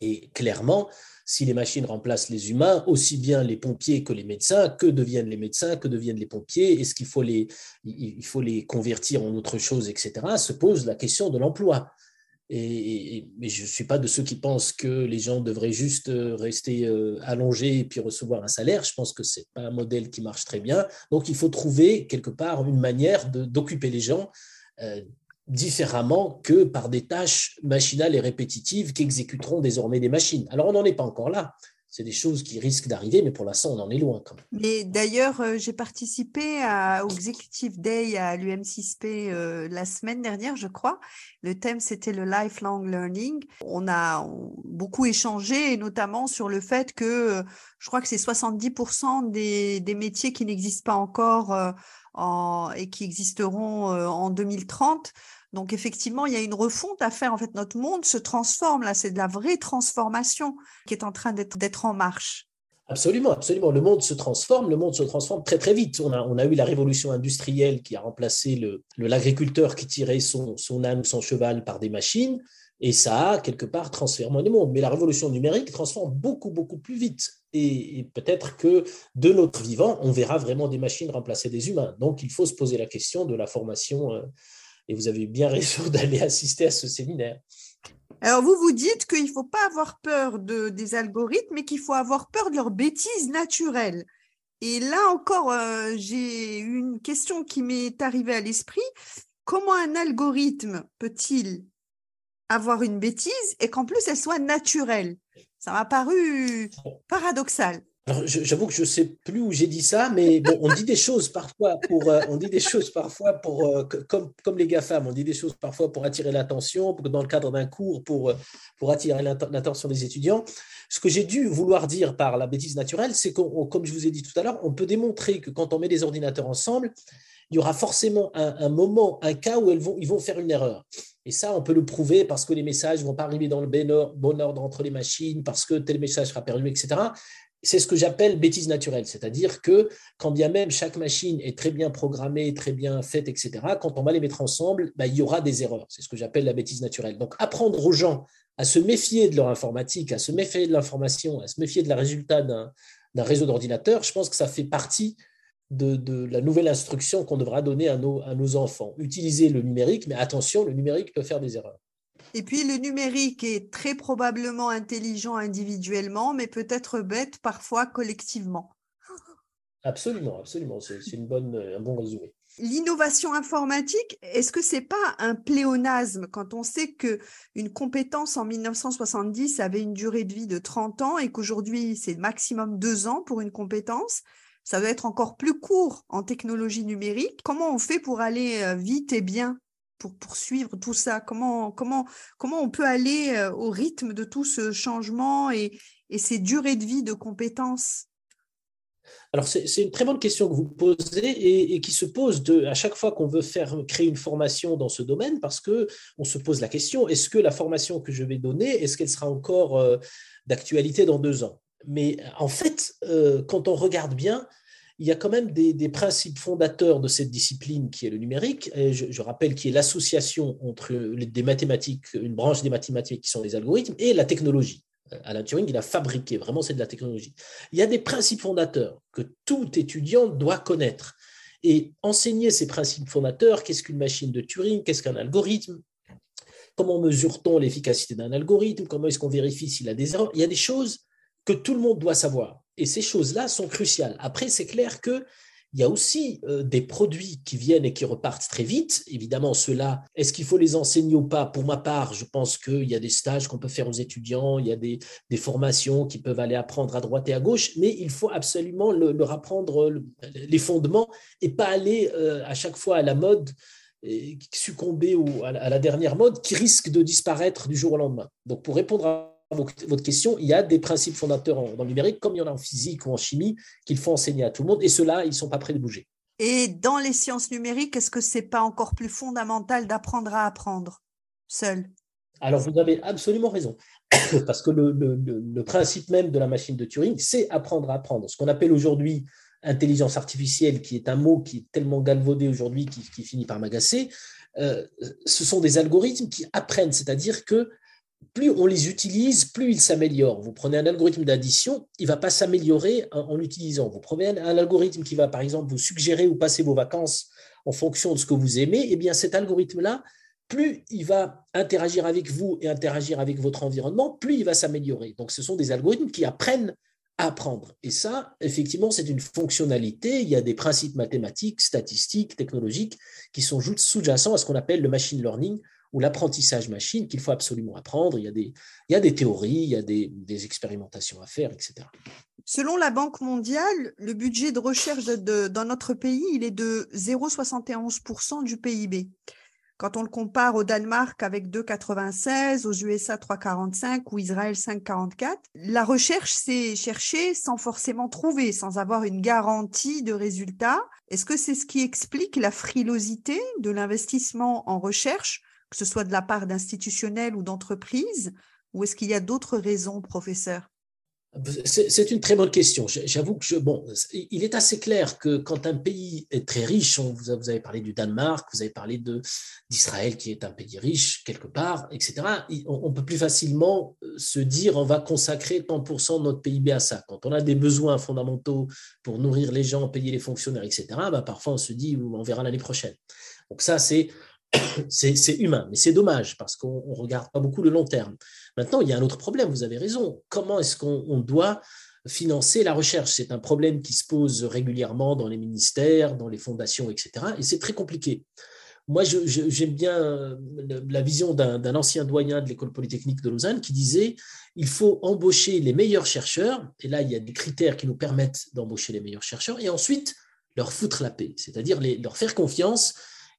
Et clairement, si les machines remplacent les humains, aussi bien les pompiers que les médecins, que deviennent les médecins, que deviennent les pompiers, est-ce qu'il faut les, il faut les convertir en autre chose, etc., se pose la question de l'emploi. Et, je ne suis pas de ceux qui pensent que les gens devraient juste euh, rester euh, allongés et puis recevoir un salaire. Je pense que ce n'est pas un modèle qui marche très bien. Donc il faut trouver quelque part une manière d'occuper les gens euh, différemment que par des tâches machinales et répétitives qu'exécuteront désormais des machines. Alors on n'en est pas encore là. C'est des choses qui risquent d'arriver, mais pour l'instant, on en est loin quand même. Mais d'ailleurs, euh, j'ai participé à, au Executive Day à l'UM6P euh, la semaine dernière, je crois. Le thème, c'était le lifelong learning. On a beaucoup échangé, notamment sur le fait que euh, je crois que c'est 70% des, métiers qui n'existent pas encore en, et qui existeront en 2030 donc effectivement, il y a une refonte à faire. En fait, notre monde se transforme là. C'est de la vraie transformation qui est en train d'être en marche. Absolument, absolument. Le monde se transforme, le monde se transforme très très vite. On a, eu la révolution industrielle qui a remplacé l'agriculteur qui tirait son, son âne, son cheval par des machines, et ça a quelque part transformé le monde. Mais la révolution numérique transforme beaucoup beaucoup plus vite. Et, et peut-être que de notre vivant, on verra vraiment des machines remplacer des humains. Donc il faut se poser la question de la formation. Euh, et vous avez bien raison d'aller assister à ce séminaire. Alors, vous vous dites qu'il ne faut pas avoir peur de, des algorithmes, mais qu'il faut avoir peur de leurs bêtises naturelles. Et là encore, euh, j'ai une question qui m'est arrivée à l'esprit. Comment un algorithme peut-il avoir une bêtise et qu'en plus elle soit naturelle? Ça m'a paru paradoxal. Alors, j'avoue que je sais plus où j'ai dit ça, mais on dit des choses parfois pour, euh, on dit des choses parfois pour, euh, comme, comme les GAFAM, on dit des choses parfois pour attirer l'attention, dans le cadre d'un cours, pour, euh, pour attirer l'attention des étudiants. Ce que j'ai dû vouloir dire par la bêtise naturelle, c'est que, comme je vous ai dit tout à l'heure, on peut démontrer que quand on met des ordinateurs ensemble, il y aura forcément un, un moment, un cas où elles vont, ils vont faire une erreur. Et ça, on peut le prouver parce que les messages ne vont pas arriver dans le bon ordre entre les machines, parce que tel message sera perdu, etc c'est ce que j'appelle bêtise naturelle, c'est-à-dire que quand bien même chaque machine est très bien programmée, très bien faite, etc., quand on va les mettre ensemble, bah, il y aura des erreurs. C'est ce que j'appelle la bêtise naturelle. Donc apprendre aux gens à se méfier de leur informatique, à se méfier de l'information, à se méfier de la résultat d'un réseau d'ordinateurs, je pense que ça fait partie de, la nouvelle instruction qu'on devra donner à nos, à nos enfants. Utiliser le numérique, mais attention, le numérique peut faire des erreurs. Et puis le numérique est très probablement intelligent individuellement, mais peut-être bête parfois collectivement. Absolument, absolument. C'est une bonne, un bon résumé. L'innovation informatique, est-ce que c'est pas un pléonasme quand on sait que une compétence en 1970 avait une durée de vie de 30 ans et qu'aujourd'hui c'est maximum deux ans pour une compétence? Ça doit être encore plus court en technologie numérique. Comment on fait pour aller euh, vite et bien? Pour poursuivre tout ça? Comment, comment, comment on peut aller euh, au rythme de tout ce changement et, et ces durées de vie de compétences? Alors, c'est une très bonne question que vous posez et, qui se pose de, à chaque fois qu'on veut faire créer une formation dans ce domaine, parce que on se pose la question est-ce que la formation que je vais donner, est-ce qu'elle sera encore euh, d'actualité dans deux ans? Mais en fait, euh, quand on regarde bien, il y a quand même des, principes fondateurs de cette discipline qui est le numérique. Et je, rappelle qu'il y a l'association entre des mathématiques, une branche des mathématiques qui sont les algorithmes, et la technologie. Alan Turing, il a fabriqué, vraiment c'est de la technologie. Il y a des principes fondateurs que tout étudiant doit connaître. Et enseigner ces principes fondateurs, qu'est-ce qu'une machine de Turing, qu'est-ce qu'un algorithme, comment mesure-t-on l'efficacité d'un algorithme, comment est-ce qu'on vérifie s'il a des erreurs, il y a des choses que tout le monde doit savoir. Et ces choses-là sont cruciales. Après, c'est clair qu'il il y a aussi euh, des produits qui viennent et qui repartent très vite. Évidemment, ceux-là, est-ce qu'il faut les enseigner ou pas? Pour ma part, je pense qu'il y a des stages qu'on peut faire aux étudiants, il y a des, formations qui peuvent aller apprendre à droite et à gauche, mais il faut absolument leur apprendre les fondements et pas aller euh, à chaque fois à la mode et succomber à la dernière mode qui risque de disparaître du jour au lendemain. Donc, pour répondre à votre question, il y a des principes fondateurs dans le numérique, comme il y en a en physique ou en chimie, qu'il faut enseigner à tout le monde, et ceux-là, ils ne sont pas prêts de bouger. Et dans les sciences numériques, est-ce que ce n'est pas encore plus fondamental d'apprendre à apprendre seul? Alors, vous avez absolument raison, parce que le, principe même de la machine de Turing, c'est apprendre à apprendre. Ce qu'on appelle aujourd'hui intelligence artificielle, qui est un mot qui est tellement galvaudé aujourd'hui, qui, finit par m'agacer, euh, ce sont des algorithmes qui apprennent, c'est-à-dire que plus on les utilise, plus ils s'améliorent. Vous prenez un algorithme d'addition, il ne va pas s'améliorer en, l'utilisant. Vous prenez un, algorithme qui va, par exemple, vous suggérer où passer vos vacances en fonction de ce que vous aimez, et eh bien cet algorithme-là, plus il va interagir avec vous et interagir avec votre environnement, plus il va s'améliorer. Donc ce sont des algorithmes qui apprennent à apprendre. Et ça, effectivement, c'est une fonctionnalité. Il y a des principes mathématiques, statistiques, technologiques qui sont sous-jacents à ce qu'on appelle le machine learning, ou l'apprentissage machine qu'il faut absolument apprendre. Il y a des, il y a des théories, il y a des, expérimentations à faire, etc. Selon la Banque mondiale, le budget de recherche dans notre pays, il est de 0,71% du PIB. Quand on le compare au Danemark avec 2,96, aux USA 3,45 ou Israël 5,44, la recherche, c'est chercher sans forcément trouver, sans avoir une garantie de résultat. Est-ce que c'est ce qui explique la frilosité de l'investissement en recherche que ce soit de la part d'institutionnels ou d'entreprises, ou est-ce qu'il y a d'autres raisons, professeur? C'est une très bonne question. J'avoue que je, bon, il est assez clair que quand un pays est très riche, vous avez parlé du Danemark, vous avez parlé d'Israël qui est un pays riche quelque part, etc. On peut plus facilement euh, se dire on va consacrer tant pour cent de notre PIB à ça. Quand on a des besoins fondamentaux pour nourrir les gens, payer les fonctionnaires, etc. Bah, parfois on se dit on verra l'année prochaine. Donc ça c'est c'est humain, mais c'est dommage parce qu'on ne regarde pas beaucoup le long terme. Maintenant, il y a un autre problème, vous avez raison. Comment est-ce qu'on doit financer la recherche? C'est un problème qui se pose régulièrement dans les ministères, dans les fondations, etc. Et c'est très compliqué. Moi, j'aime bien la vision d'un ancien doyen de l'école polytechnique de Lausanne qui disait il faut embaucher les meilleurs chercheurs, et là, il y a des critères qui nous permettent d'embaucher les meilleurs chercheurs, et ensuite leur foutre la paix, c'est-à-dire leur faire confiance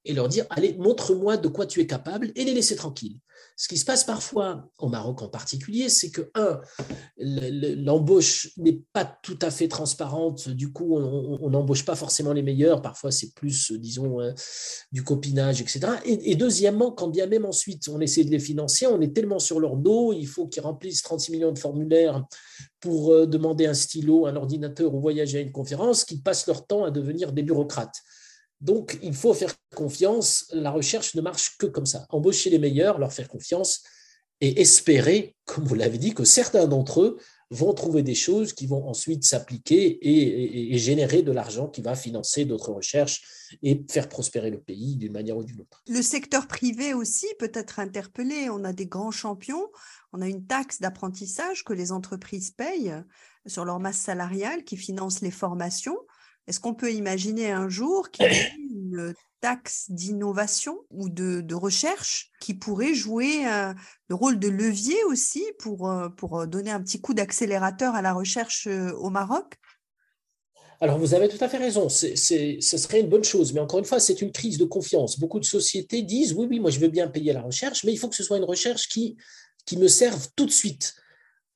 et leur dire allez, montre-moi de quoi tu es capable et les laisser tranquilles. Ce qui se passe parfois au Maroc en particulier, c'est que, un, l'embauche n'est pas tout à fait transparente, du coup, on n'embauche pas forcément les meilleurs, parfois c'est plus, disons, euh, du copinage, etc. Et, deuxièmement, quand bien même ensuite on essaie de les financer, on est tellement sur leur dos, il faut qu'ils remplissent 36 millions de formulaires pour euh, demander un stylo, un ordinateur ou voyager à une conférence, qu'ils passent leur temps à devenir des bureaucrates. Donc, il faut faire confiance. La recherche ne marche que comme ça. Embaucher les meilleurs, leur faire confiance et espérer, comme vous l'avez dit, que certains d'entre eux vont trouver des choses qui vont ensuite s'appliquer et, générer de l'argent qui va financer d'autres recherches et faire prospérer le pays d'une manière ou d'une autre. Le secteur privé aussi peut être interpellé. On a des grands champions, on a une taxe d'apprentissage que les entreprises payent sur leur masse salariale qui finance les formations. Est-ce qu'on peut imaginer un jour qu'il y ait une taxe d'innovation ou de, recherche qui pourrait jouer euh, le rôle de levier aussi pour, euh, pour donner un petit coup d'accélérateur à la recherche euh, au Maroc? Alors, vous avez tout à fait raison, ce serait une bonne chose, mais encore une fois, c'est une crise de confiance. Beaucoup de sociétés disent, oui, oui, moi je veux bien payer la recherche, mais il faut que ce soit une recherche qui me serve tout de suite.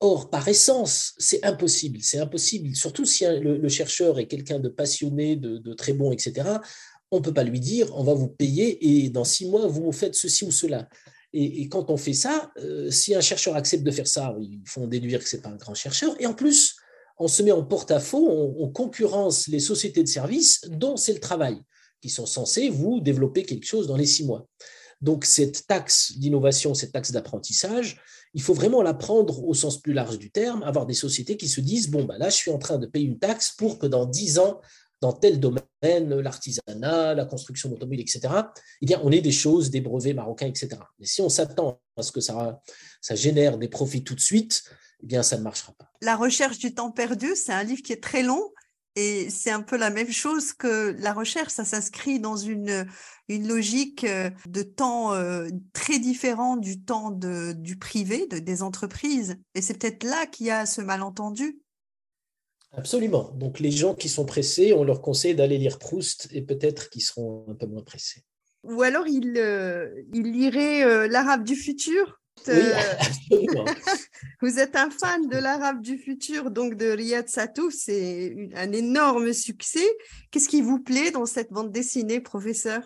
Or, par essence, c'est impossible. C'est impossible, surtout si le, chercheur est quelqu'un de passionné, de, très bon, etc. On ne peut pas lui dire, on va vous payer et dans six mois, vous faites ceci ou cela. Et, quand on fait ça, euh, si un chercheur accepte de faire ça, il faut en déduire que ce n'est pas un grand chercheur. Et en plus, on se met en porte-à-faux, on, concurrence les sociétés de services dont c'est le travail, qui sont censées vous développer quelque chose dans les six mois. Donc cette taxe d'innovation, cette taxe d'apprentissage, il faut vraiment la prendre au sens plus large du terme, avoir des sociétés qui se disent, bon, bah là, je suis en train de payer une taxe pour que dans dix ans, dans tel domaine, l'artisanat, la construction d'automobiles, etc., eh bien, on ait des choses, des brevets marocains, etc. Mais si on s'attend à ce que ça, ça génère des profits tout de suite, eh bien, ça ne marchera pas. La recherche du temps perdu, c'est un livre qui est très long. Et c'est un peu la même chose que la recherche, ça s'inscrit dans une, une logique euh, de temps euh, très différent du temps de, du privé, de, des entreprises. Et c'est peut-être là qu'il y a ce malentendu. Absolument. Donc les gens qui sont pressés, on leur conseille d'aller lire Proust et peut-être qu'ils seront un peu moins pressés. Ou alors ils, euh, ils liraient l'arabe du futur oui, absolument. Vous êtes un fan de l'arabe du futur, donc de Riyad Satouf, c'est un énorme succès. Qu'est-ce qui vous plaît dans cette bande dessinée, professeur?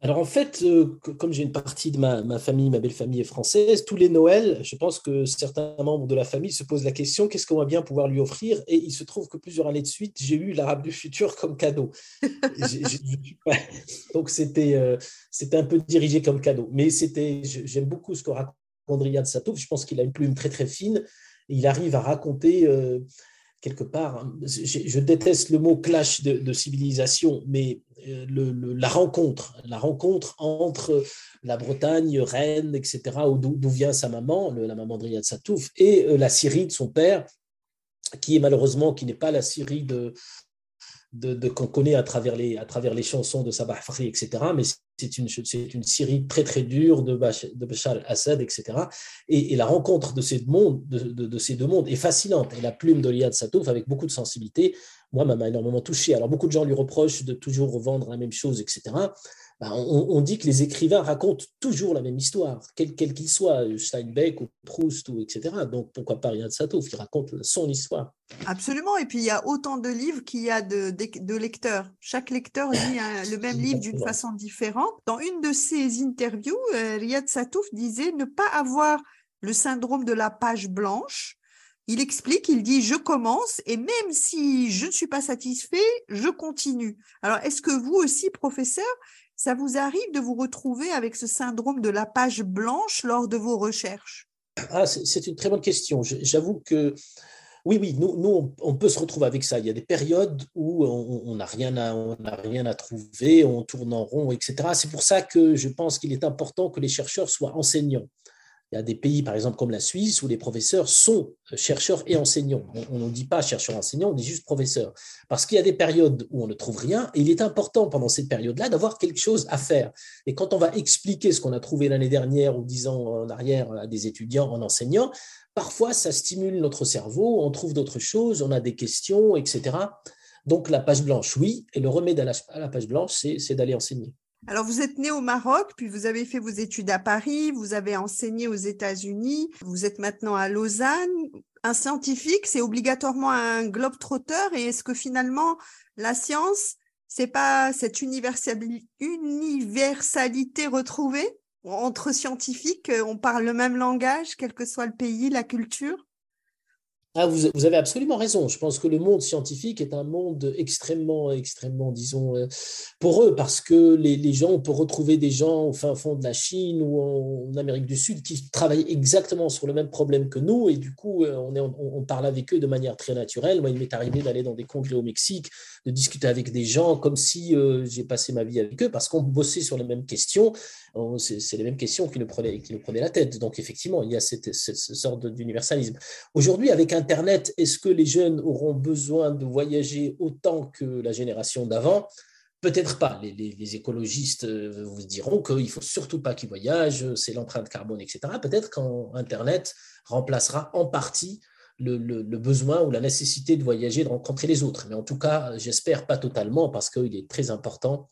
Alors en fait, euh, comme j'ai une partie de ma, famille, ma belle famille est française, tous les Noëls, je pense que certains membres de la famille se posent la question qu'est-ce qu'on va bien pouvoir lui offrir? Et il se trouve que plusieurs années de suite, j'ai eu l'arabe du futur comme cadeau. donc c'était euh, c'était un peu dirigé comme cadeau. Mais c'était j'aime beaucoup ce que raconte Riyad Satouf. Je pense qu'il a une plume très très fine. il arrive à raconter. Euh, quelque part, hein, je, déteste le mot clash de, civilisation, mais euh, la rencontre, la rencontre entre la Bretagne, Rennes, etc., d'où vient sa maman, la maman de Satouf, et euh, la Syrie de son père, qui est malheureusement, qui n'est pas la Syrie de, de, qu'on connaît à travers, les, à travers les chansons de Sabah Fakhri, etc. Mais c'est une, une Syrie très très dure de Bachar, de Bachar al-Assad, etc. Et, la rencontre de ces, deux mondes, de, de, ces deux mondes est fascinante. Et la plume d'Oliad Satouf, avec beaucoup de sensibilité, moi, m'a énormément touché. Alors, beaucoup de gens lui reprochent de toujours revendre la même chose, etc. Bah, on, dit que les écrivains racontent toujours la même histoire, quel qu'il soit, Steinbeck ou Proust, ou etc. Donc pourquoi pas Riyad Satouf qui raconte son histoire Absolument, et puis il y a autant de livres qu'il y a de, de, lecteurs. Chaque lecteur lit le même livre d'une façon différente. Dans une de ses interviews, euh, Riyad Satouf disait ne pas avoir le syndrome de la page blanche. Il explique, il dit, je commence et même si je ne suis pas satisfait, je continue. Alors, est-ce que vous aussi, professeur, ça vous arrive de vous retrouver avec ce syndrome de la page blanche lors de vos recherches? Ah, C'est une très bonne question. J'avoue que oui, oui, nous, nous, on peut se retrouver avec ça. Il y a des périodes où on n'a rien, à, rien à trouver, on tourne en rond, etc. C'est pour ça que je pense qu'il est important que les chercheurs soient enseignants. Il y a des pays, par exemple, comme la Suisse, où les professeurs sont euh, chercheurs et enseignants. On ne dit pas chercheur-enseignant, on dit juste professeur. Parce qu'il y a des périodes où on ne trouve rien, et il est important pendant cette période-là d'avoir quelque chose à faire. Et quand on va expliquer ce qu'on a trouvé l'année dernière ou dix ans en arrière à des étudiants en enseignant, parfois ça stimule notre cerveau, on trouve d'autres choses, on a des questions, etc. Donc la page blanche, oui, et le remède à la, à la page blanche, c'est d'aller enseigner. Alors, vous êtes né au Maroc, puis vous avez fait vos études à Paris, vous avez enseigné aux États-Unis, vous êtes maintenant à Lausanne. Un scientifique, c'est obligatoirement un globe-trotteur, et est-ce que finalement, la science, c'est pas cette universalité retrouvée? Entre scientifiques, on parle le même langage, quel que soit le pays, la culture? Ah, vous, avez absolument raison. Je pense que le monde scientifique est un monde extrêmement, extrêmement, disons, euh, pour eux, parce que les, gens, on peut retrouver des gens au fin fond de la Chine ou en, Amérique du Sud qui travaillent exactement sur le même problème que nous, et du coup, euh, on, parle avec eux de manière très naturelle. Moi, il m'est arrivé d'aller dans des congrès au Mexique, de discuter avec des gens comme si euh, j'ai passé ma vie avec eux, parce qu'on bossait sur les mêmes questions. C'est les mêmes questions qui nous, prenaient, qui nous prenaient la tête. Donc, effectivement, il y a cette, cette sorte d'universalisme. Aujourd'hui, avec un Internet, est-ce que les jeunes auront besoin de voyager autant que la génération d'avant? Peut-être pas. Les, écologistes euh, vous diront qu'il ne faut surtout pas qu'ils voyagent, c'est l'empreinte carbone, etc. Peut-être qu'Internet remplacera en partie le, besoin ou la nécessité de voyager, de rencontrer les autres. Mais en tout cas, j'espère pas totalement parce qu'il est très important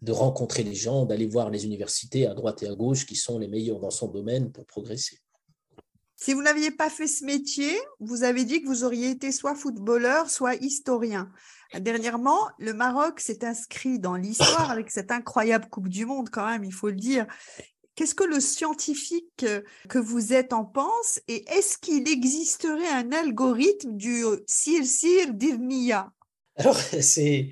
de rencontrer les gens, d'aller voir les universités à droite et à gauche qui sont les meilleurs dans son domaine pour progresser. Si vous n'aviez pas fait ce métier, vous avez dit que vous auriez été soit footballeur, soit historien. Dernièrement, le Maroc s'est inscrit dans l'histoire avec cette incroyable Coupe du Monde quand même, il faut le dire. Qu'est-ce que le scientifique que vous êtes en pense et est-ce qu'il existerait un algorithme du Sir-Sir d'Irnia Alors, c'est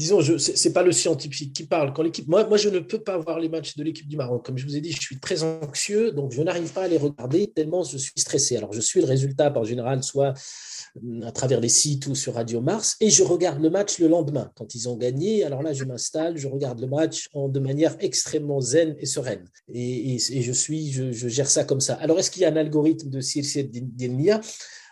disons, ce n'est pas le scientifique qui parle. Quand moi, moi, je ne peux pas voir les matchs de l'équipe du Maroc. Comme je vous ai dit, je suis très anxieux, donc je n'arrive pas à les regarder tellement je suis stressé. Alors, je suis le résultat, en général, soit euh, à travers les sites ou sur Radio Mars, et je regarde le match le lendemain. Quand ils ont gagné, alors là, je m'installe, je regarde le match de manière extrêmement zen et sereine. Et, je suis, je, gère ça comme ça. Alors, est-ce qu'il y a un algorithme de Circe Delmia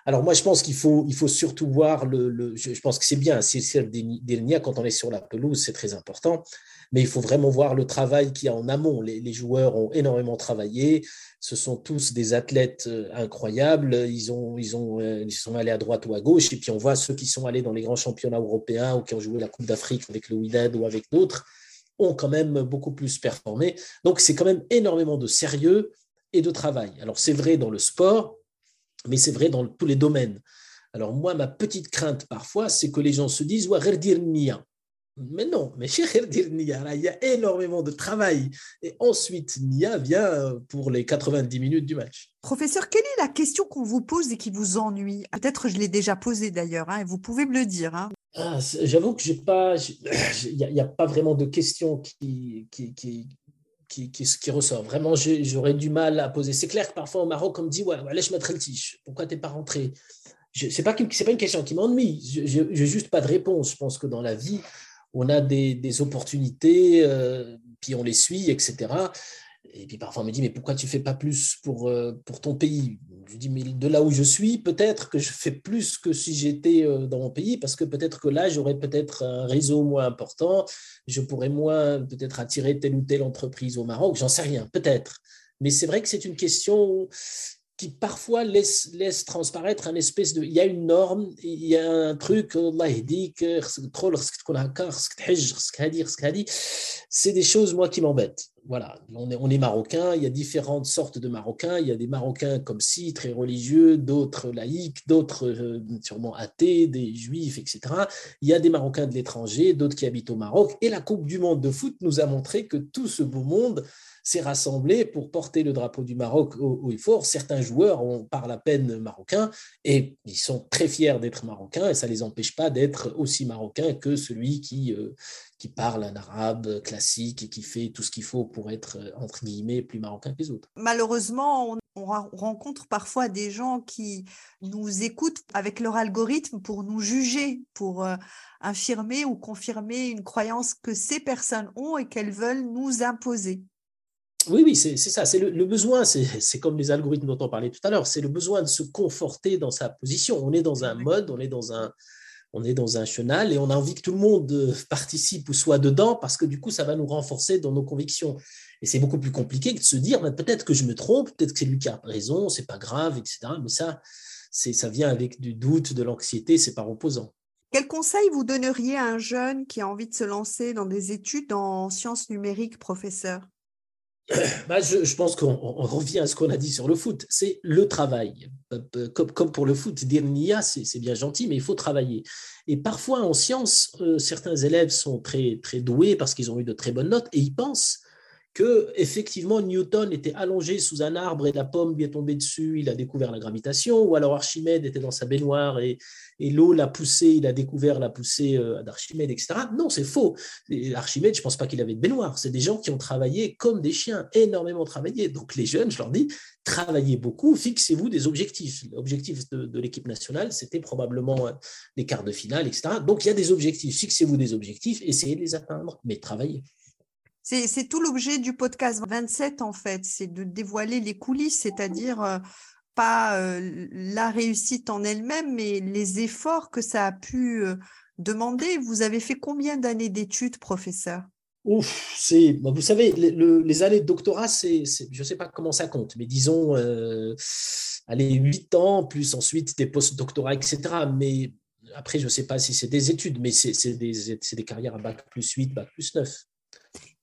Alors moi, je pense qu'il faut, surtout voir le, je, pense que c'est bien, c'est des quand on est sur la pelouse, c'est très important mais il faut vraiment voir le travail qu'il y a en amont. Les, joueurs ont énormément travaillé. Ce sont tous des athlètes euh, incroyables. Ils, ont, ils, ont, euh, ils sont allés à droite ou à gauche. Et puis on voit ceux qui sont allés dans les grands championnats européens ou qui ont joué la Coupe d'Afrique avec le Wydad ou avec d'autres ont quand même beaucoup plus performé. Donc c'est quand même énormément de sérieux et de travail. Alors c'est vrai dans le sport, mais c'est vrai dans tous les domaines. Alors moi, ma petite crainte parfois, c'est que les gens se disent, ouais, mais non, mais il y a énormément de travail. Et ensuite, Nia vient pour les 90 minutes du match. Professeur, quelle est la question qu'on vous pose et qui vous ennuie? Peut-être je l'ai déjà posée d'ailleurs, hein, et vous pouvez me le dire. Hein. Ah, j'avoue que j'ai pas, il n'y a, pas vraiment de question qui, qui, qui, qui, qui, ressort. Vraiment, j'aurais du mal à poser. C'est clair que parfois au Maroc, on me dit Ouais, laisse mettre le tige. Pourquoi tu n'es pas rentré? Ce n'est pas, pas une question qui m'ennuie. Je n'ai juste pas de réponse. Je pense que dans la vie, on a des, opportunités, euh, puis on les suit, etc. Et puis parfois on me dit, mais pourquoi tu fais pas plus pour, euh, pour ton pays? Je dis, mais de là où je suis, peut-être que je fais plus que si j'étais euh, dans mon pays, parce que peut-être que là, j'aurais peut-être un réseau moins important, je pourrais moins peut-être attirer telle ou telle entreprise au Maroc, j'en sais rien, peut-être. Mais c'est vrai que c'est une question qui parfois laisse, laisse transparaître un espèce de. Il y a une norme, il y a un truc, c'est des choses, moi, qui m'embêtent. Voilà, on est, on est marocain, il y a différentes sortes de Marocains. Il y a des Marocains comme si, très religieux, d'autres laïcs, d'autres euh, sûrement athées, des juifs, etc. Il y a des Marocains de l'étranger, d'autres qui habitent au Maroc. Et la Coupe du Monde de foot nous a montré que tout ce beau monde s'est rassemblé pour porter le drapeau du Maroc au, au IFOR. Certains joueurs ont, par la peine marocains et ils sont très fiers d'être marocains et ça ne les empêche pas d'être aussi marocains que celui qui, euh, qui parle un arabe classique et qui fait tout ce qu'il faut pour être, euh, entre guillemets, plus marocain que les autres. Malheureusement, on, rencontre parfois des gens qui nous écoutent avec leur algorithme pour nous juger, pour euh, infirmer ou confirmer une croyance que ces personnes ont et qu'elles veulent nous imposer. Oui, oui, c'est ça. C'est le, besoin, c'est comme les algorithmes dont on parlait tout à l'heure, c'est le besoin de se conforter dans sa position. On est dans un mode, on est dans un, on est dans un chenal et on a envie que tout le monde euh, participe ou soit dedans parce que du coup, ça va nous renforcer dans nos convictions. Et c'est beaucoup plus compliqué que de se dire, peut-être que je me trompe, peut-être que c'est lui qui a raison, c'est pas grave, etc. Mais ça, ça vient avec du doute, de l'anxiété, c'est pas reposant. Quel conseil vous donneriez à un jeune qui a envie de se lancer dans des études en sciences numériques, professeur? Bah, je, pense qu'on revient à ce qu'on a dit sur le foot, c'est le travail. Comme, comme, pour le foot, dire nia, c'est bien gentil, mais il faut travailler. Et parfois, en sciences, euh, certains élèves sont très, très doués parce qu'ils ont eu de très bonnes notes et ils pensent que effectivement Newton était allongé sous un arbre et la pomme lui est tombée dessus, il a découvert la gravitation, ou alors Archimède était dans sa baignoire et, l'eau l'a poussé, il a découvert la poussée euh, d'Archimède, etc. Non, c'est faux. Archimède, je ne pense pas qu'il avait de baignoire. C'est des gens qui ont travaillé comme des chiens, énormément travaillé. Donc les jeunes, je leur dis, travaillez beaucoup, fixez-vous des objectifs. L'objectif de, l'équipe nationale, c'était probablement euh, les quarts de finale, etc. Donc il y a des objectifs, fixez-vous des objectifs, essayez de les atteindre, mais travaillez. C'est tout l'objet du podcast 27, en fait, c'est de dévoiler les coulisses, c'est-à-dire euh, pas euh, la réussite en elle-même, mais les efforts que ça a pu euh, demander. Vous avez fait combien d'années d'études, professeur? Ouf, c'est, vous savez, les années de doctorat, c'est, je ne sais pas comment ça compte, mais disons, allez, 8 ans, plus ensuite des post-doctorats, etc. Mais après, je ne sais pas si c'est des études, mais c'est des, carrières à bac plus 8, bac plus 9.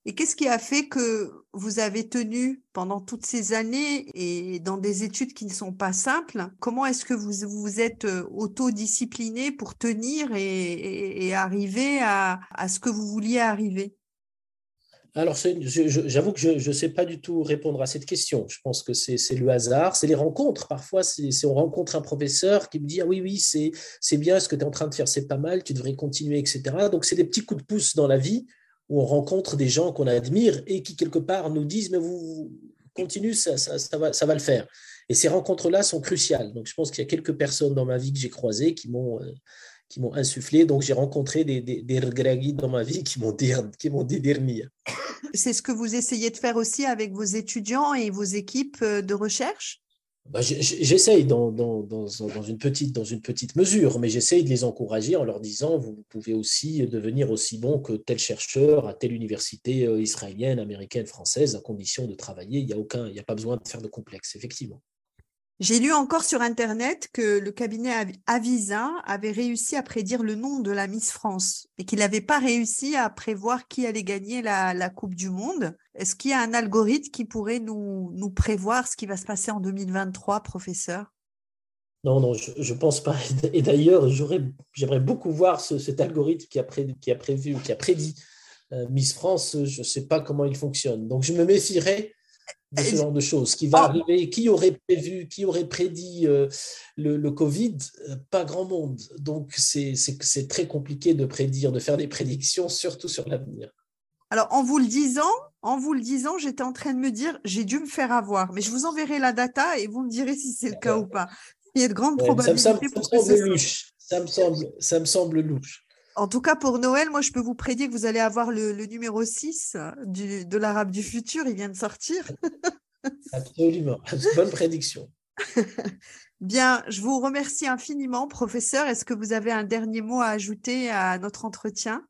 Et qu'est-ce qui a fait que vous avez tenu pendant toutes ces années et dans des études qui ne sont pas simples? Comment est-ce que vous vous êtes euh, autodiscipliné pour tenir et, arriver à, ce que vous vouliez arriver? Alors, j'avoue que je ne sais pas du tout répondre à cette question. Je pense que c'est le hasard, c'est les rencontres. Parfois, on rencontre un professeur qui me dit Ah oui, oui, c'est bien ce que tu es en train de faire, c'est pas mal, tu devrais continuer, etc. Donc, c'est des petits coups de pouce dans la vie où on rencontre des gens qu'on admire et qui, quelque part, nous disent, mais vous, continuez, ça, va, le faire. Et ces rencontres-là sont cruciales. Donc, je pense qu'il y a quelques personnes dans ma vie que j'ai croisées qui m'ont euh, qui m'ont insufflé. Donc, j'ai rencontré des, des, des dans ma vie qui m'ont dit, qui m'ont dit C'est ce que vous essayez de faire aussi avec vos étudiants et vos équipes euh, de recherche? Bah, J'essaye dans, une petite mesure, mais j'essaye de les encourager en leur disant vous pouvez aussi devenir aussi bon que tel chercheur à telle université euh, israélienne, américaine, française, à condition de travailler. Il n'y a, aucun, il n'y a pas besoin de faire de complexe, effectivement. J'ai lu encore sur Internet que le cabinet Avisa avait réussi à prédire le nom de la Miss France et qu'il n'avait pas réussi à prévoir qui allait gagner la, Coupe du Monde. Est-ce qu'il y a un algorithme qui pourrait nous, prévoir ce qui va se passer en 2023, professeur? Non, non, je ne pense pas. Et d'ailleurs, j'aimerais beaucoup voir cet algorithme qui a, qui a prévu, qui a prédit euh, Miss France. Je ne sais pas comment il fonctionne. Donc, je me méfierais de ce genre de choses. Qui va arriver Qui aurait prévu Qui aurait prédit euh, le, Covid euh, Pas grand monde. Donc c'est très compliqué de prédire, de faire des prédictions, surtout sur l'avenir. Alors en vous le disant, en vous le disant, j'étais en train de me dire, j'ai dû me faire avoir, mais je vous enverrai la data et vous me direz si c'est le cas ou pas. Il y a de grandes probabilités. Ça, me semble louche. Ça me semble, ça me semble louche. En tout cas, pour Noël, moi, je peux vous prédire que vous allez avoir le, numéro 6 du, de l'Arabe du futur. Il vient de sortir. Absolument. Bonne prédiction. Bien, je vous remercie infiniment, professeur. Est-ce que vous avez un dernier mot à ajouter à notre entretien?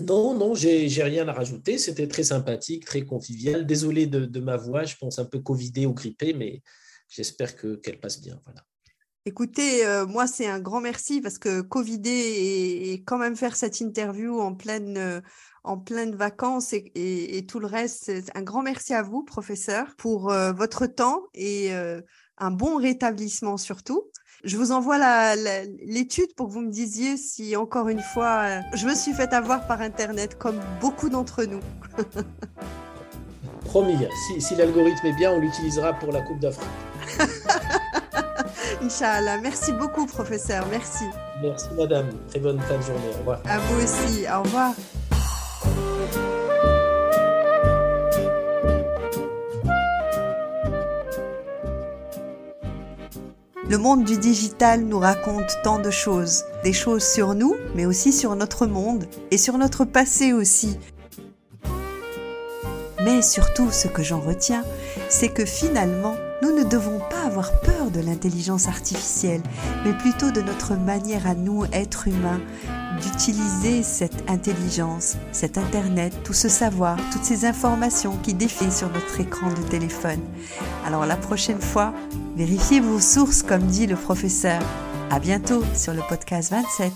Non, non, j'ai rien à rajouter. C'était très sympathique, très convivial. Désolé de, ma voix, je pense un peu covidée ou grippée, mais j'espère qu'elle passe bien. Voilà. Écoutez, euh, moi, c'est un grand merci parce que Covidé et, quand même faire cette interview en pleine, euh, en pleine vacances et, tout le reste, un grand merci à vous, professeur, pour euh, votre temps et un bon rétablissement surtout. Je vous envoie l'étude pour que vous me disiez si, encore une fois, je me suis fait avoir par Internet, comme beaucoup d'entre nous. Promis, si, si l'algorithme est bien, on l'utilisera pour la Coupe d'Afrique. Inch'Allah. Merci beaucoup, professeur. Merci. Merci, madame. Très bonne fin de journée. Au revoir. À vous aussi. Au revoir. Le monde du digital nous raconte tant de choses, des choses sur nous, mais aussi sur notre monde et sur notre passé aussi. Mais surtout, ce que j'en retiens, c'est que finalement, nous ne devons pas avoir peur de l'intelligence artificielle, mais plutôt de notre manière à nous, êtres humains, d'utiliser cette intelligence, cet Internet, tout ce savoir, toutes ces informations qui défilent sur notre écran de téléphone. Alors la prochaine fois, vérifiez vos sources comme dit le professeur. À bientôt sur le podcast 27.